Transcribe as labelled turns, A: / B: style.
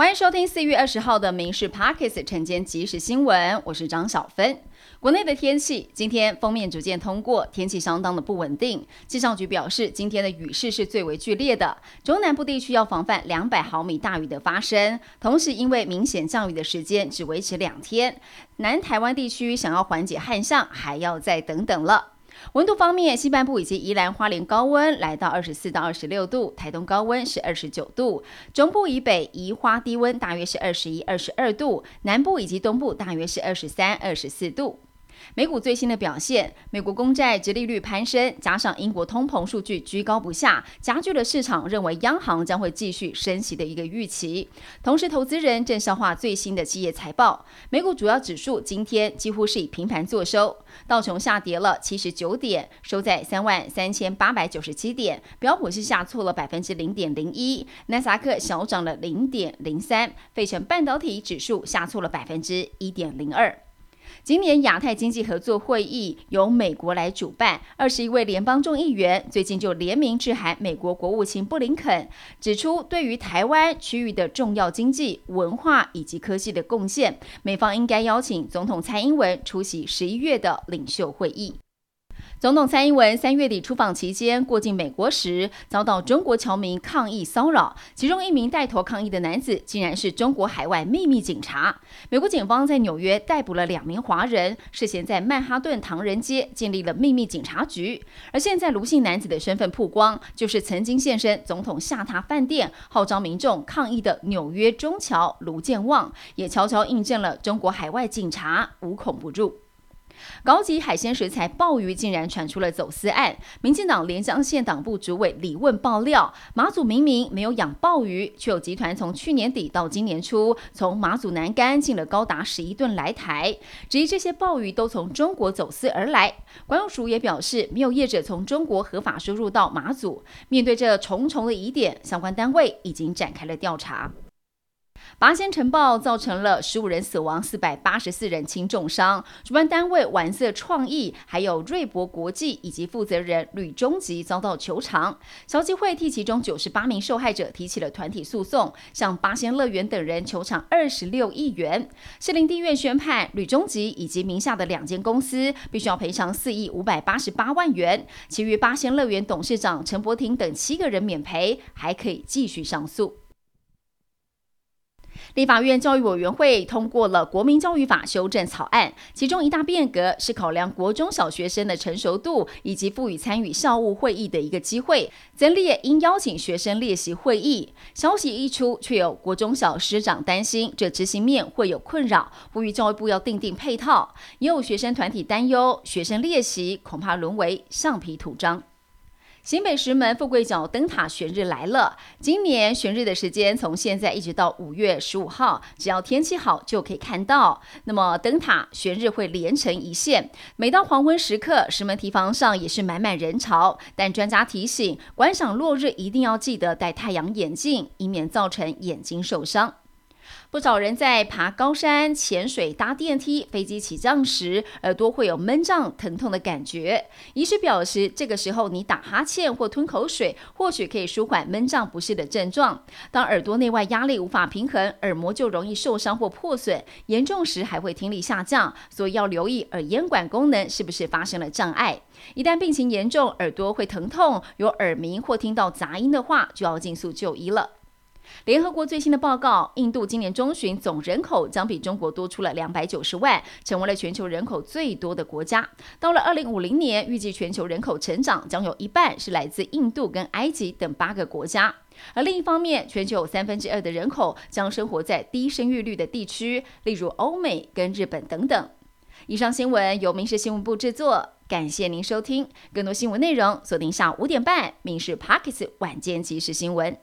A: 欢迎收听四月二十号的《民事 Pockets》晨间即时新闻，我是张小芬。国内的天气，今天封面逐渐通过，天气相当的不稳定。气象局表示，今天的雨势是最为剧烈的，中南部地区要防范两百毫米大雨的发生。同时，因为明显降雨的时间只维持两天，南台湾地区想要缓解旱象，还要再等等了。温度方面，西半部以及宜兰花莲高温来到二十四到二十六度，台东高温是二十九度，中部以北宜花低温大约是二十一、二十二度，南部以及东部大约是二十三、二十四度。美股最新的表现，美国公债直利率攀升，加上英国通膨数据居高不下，加剧了市场认为央行将会继续升息的一个预期。同时，投资人正消化最新的企业财报。美股主要指数今天几乎是以平盘作收，道琼下跌了七十九点，收在三万三千八百九十七点；标普是下挫了百分之零点零一，纳斯达克小涨了零点零三，费城半导体指数下挫了百分之一点零二。今年亚太经济合作会议由美国来主办，二十一位联邦众议员最近就联名致函美国国务卿布林肯，指出对于台湾区域的重要经济、文化以及科技的贡献，美方应该邀请总统蔡英文出席十一月的领袖会议。总统蔡英文三月底出访期间过境美国时，遭到中国侨民抗议骚扰，其中一名带头抗议的男子竟然是中国海外秘密警察。美国警方在纽约逮捕了两名华人，涉嫌在曼哈顿唐人街建立了秘密警察局。而现在卢姓男子的身份曝光，就是曾经现身总统下榻饭店号召民众抗议的纽约中侨卢建旺，也悄悄印证了中国海外警察无孔不入。高级海鲜食材鲍鱼竟然传出了走私案，民进党连江县党部主委李问爆料，马祖明明没有养鲍鱼，却有集团从去年底到今年初，从马祖南干进了高达十一吨来台，质疑这些鲍鱼都从中国走私而来。关务署也表示，没有业者从中国合法输入到马祖。面对这重重的疑点，相关单位已经展开了调查。八仙城爆造成了十五人死亡，四百八十四人轻重伤。主办单位玩色创意，还有瑞博国际以及负责人吕中吉遭到求偿。消基会替其中九十八名受害者提起了团体诉讼，向八仙乐园等人求偿二十六亿元。士林地院宣判吕中吉以及名下的两间公司必须要赔偿四亿五百八十八万元，其余八仙乐园董事长陈伯廷等七个人免赔，还可以继续上诉。立法院教育委员会通过了《国民教育法》修正草案，其中一大变革是考量国中小学生的成熟度，以及赋予参与校务会议的一个机会，增列应邀请学生列席会议。消息一出，却有国中小师长担心这执行面会有困扰，呼吁教育部要定定配套。也有学生团体担忧，学生列席恐怕沦为橡皮图章。新北石门富贵角灯塔悬日来了。今年悬日的时间从现在一直到五月十五号，只要天气好就可以看到。那么灯塔悬日会连成一线，每到黄昏时刻，石门堤防上也是满满人潮。但专家提醒，观赏落日一定要记得戴太阳眼镜，以免造成眼睛受伤。不少人在爬高山、潜水、搭电梯、飞机起降时，耳朵会有闷胀、疼痛的感觉。医师表示，这个时候你打哈欠或吞口水，或许可以舒缓闷胀不适的症状。当耳朵内外压力无法平衡，耳膜就容易受伤或破损，严重时还会听力下降。所以要留意耳咽管功能是不是发生了障碍。一旦病情严重，耳朵会疼痛、有耳鸣或听到杂音的话，就要尽速就医了。联合国最新的报告，印度今年中旬总人口将比中国多出了两百九十万，成为了全球人口最多的国家。到了二零五零年，预计全球人口成长将有一半是来自印度跟埃及等八个国家。而另一方面，全球有三分之二的人口将生活在低生育率的地区，例如欧美跟日本等等。以上新闻由民事新闻部制作，感谢您收听。更多新闻内容锁定下午五点半《民事 Pockets 晚间即时新闻》。